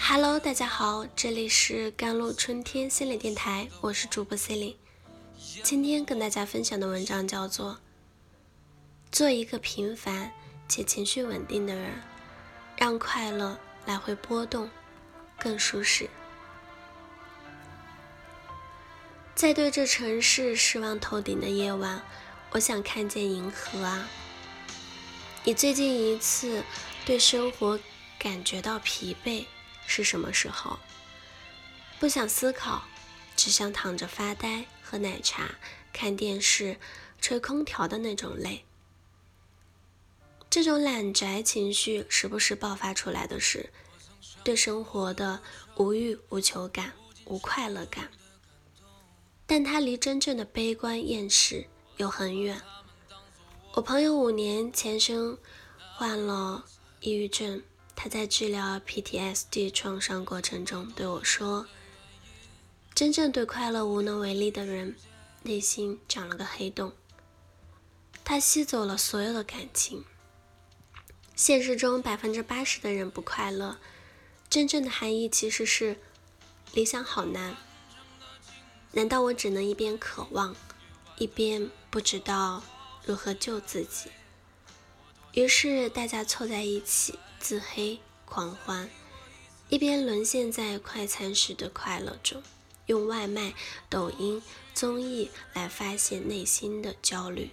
Hello，大家好，这里是甘露春天心理电台，我是主播 c e l i n e 今天跟大家分享的文章叫做《做一个平凡且情绪稳定的人，让快乐来回波动更舒适》。在对这城市失望透顶的夜晚，我想看见银河啊！你最近一次对生活感觉到疲惫？是什么时候？不想思考，只想躺着发呆、喝奶茶、看电视、吹空调的那种累。这种懒宅情绪时不时爆发出来的是对生活的无欲无求感、无快乐感，但它离真正的悲观厌世又很远。我朋友五年前生患了抑郁症。他在治疗 PTSD 创伤过程中对我说：“真正对快乐无能为力的人，内心长了个黑洞，他吸走了所有的感情。现实中百分之八十的人不快乐，真正的含义其实是理想好难。难道我只能一边渴望，一边不知道如何救自己？于是大家凑在一起。”自黑狂欢，一边沦陷在快餐时的快乐中，用外卖、抖音、综艺来发泄内心的焦虑。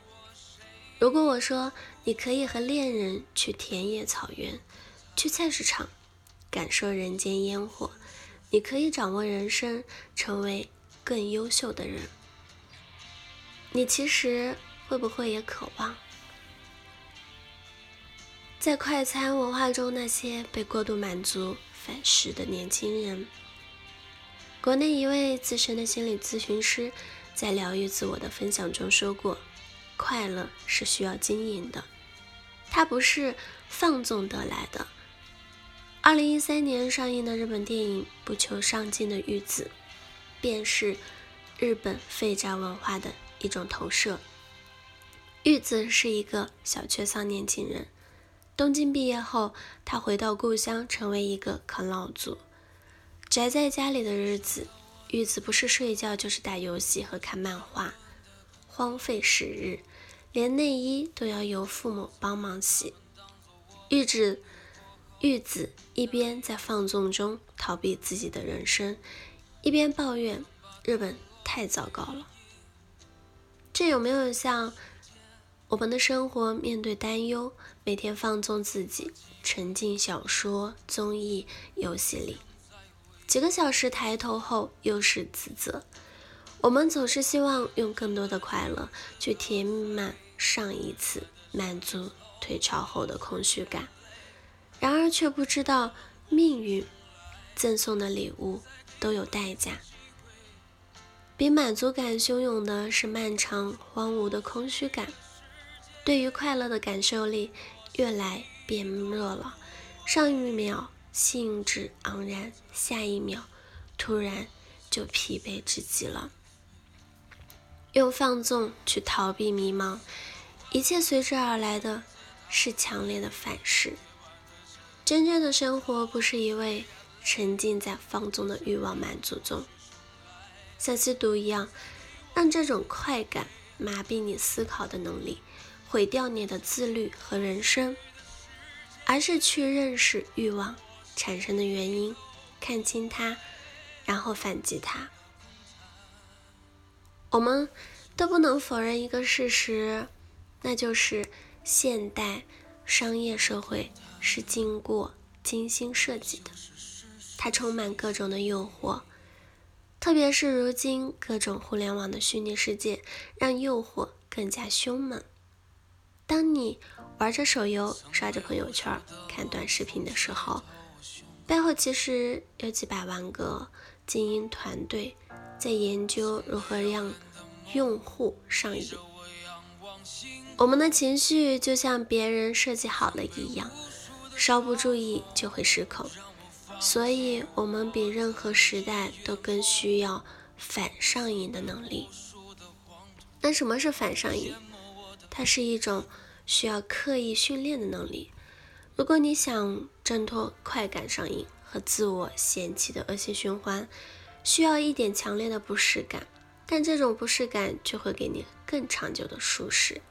如果我说你可以和恋人去田野草原，去菜市场，感受人间烟火，你可以掌握人生，成为更优秀的人，你其实会不会也渴望？在快餐文化中，那些被过度满足反噬的年轻人。国内一位资深的心理咨询师在疗愈自我的分享中说过：“快乐是需要经营的，它不是放纵得来的。”二零一三年上映的日本电影《不求上进的玉子》，便是日本废宅文化的一种投射。玉子是一个小确丧年轻人。东京毕业后，他回到故乡，成为一个啃老族。宅在家里的日子，玉子不是睡觉就是打游戏和看漫画，荒废时日，连内衣都要由父母帮忙洗。玉子玉子一边在放纵中逃避自己的人生，一边抱怨日本太糟糕了。这有没有像？我们的生活面对担忧，每天放纵自己，沉浸小说、综艺、游戏里，几个小时抬头后又是自责。我们总是希望用更多的快乐去填满上一次满足退潮后的空虚感，然而却不知道命运赠送的礼物都有代价。比满足感汹涌的是漫长荒芜的空虚感。对于快乐的感受力越来变弱了，上一秒兴致盎然，下一秒突然就疲惫至极了。用放纵去逃避迷茫，一切随之而来的是强烈的反噬。真正的生活不是一味沉浸在放纵的欲望满足中，像吸毒一样，让这种快感麻痹你思考的能力。毁掉你的自律和人生，而是去认识欲望产生的原因，看清它，然后反击它。我们都不能否认一个事实，那就是现代商业社会是经过精心设计的，它充满各种的诱惑，特别是如今各种互联网的虚拟世界，让诱惑更加凶猛。当你玩着手游、刷着朋友圈、看短视频的时候，背后其实有几百万个精英团队在研究如何让用户上瘾。我们的情绪就像别人设计好了一样，稍不注意就会失控。所以，我们比任何时代都更需要反上瘾的能力。那什么是反上瘾？它是一种需要刻意训练的能力。如果你想挣脱快感上瘾和自我嫌弃的恶性循环，需要一点强烈的不适感，但这种不适感就会给你更长久的舒适。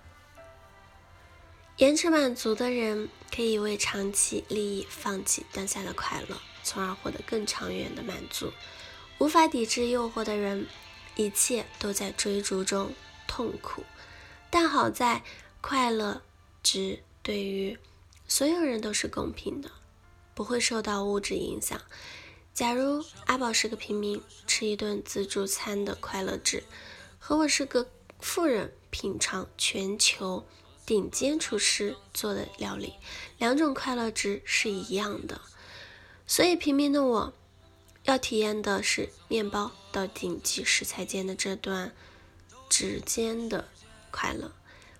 延迟满足的人可以为长期利益放弃当下的快乐，从而获得更长远的满足。无法抵制诱惑的人，一切都在追逐中痛苦，但好在快乐值对于。所有人都是公平的，不会受到物质影响。假如阿宝是个平民，吃一顿自助餐的快乐值，和我是个富人品尝全球顶尖厨师做的料理，两种快乐值是一样的。所以平民的我要体验的是面包到顶级食材间的这段指尖的快乐。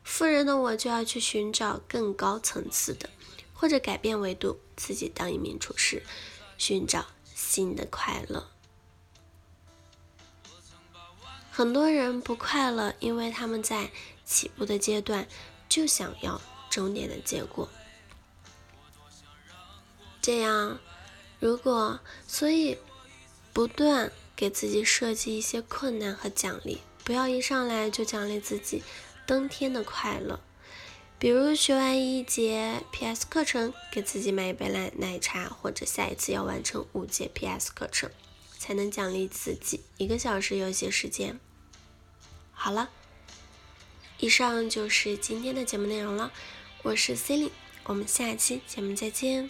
富人的我就要去寻找更高层次的，或者改变维度，自己当一名厨师，寻找新的快乐。很多人不快乐，因为他们在起步的阶段就想要终点的结果。这样，如果所以不断给自己设计一些困难和奖励，不要一上来就奖励自己。登天的快乐，比如学完一节 PS 课程，给自己买一杯奶奶茶，或者下一次要完成五节 PS 课程，才能奖励自己一个小时游戏时间。好了，以上就是今天的节目内容了。我是 c e l i n e 我们下期节目再见。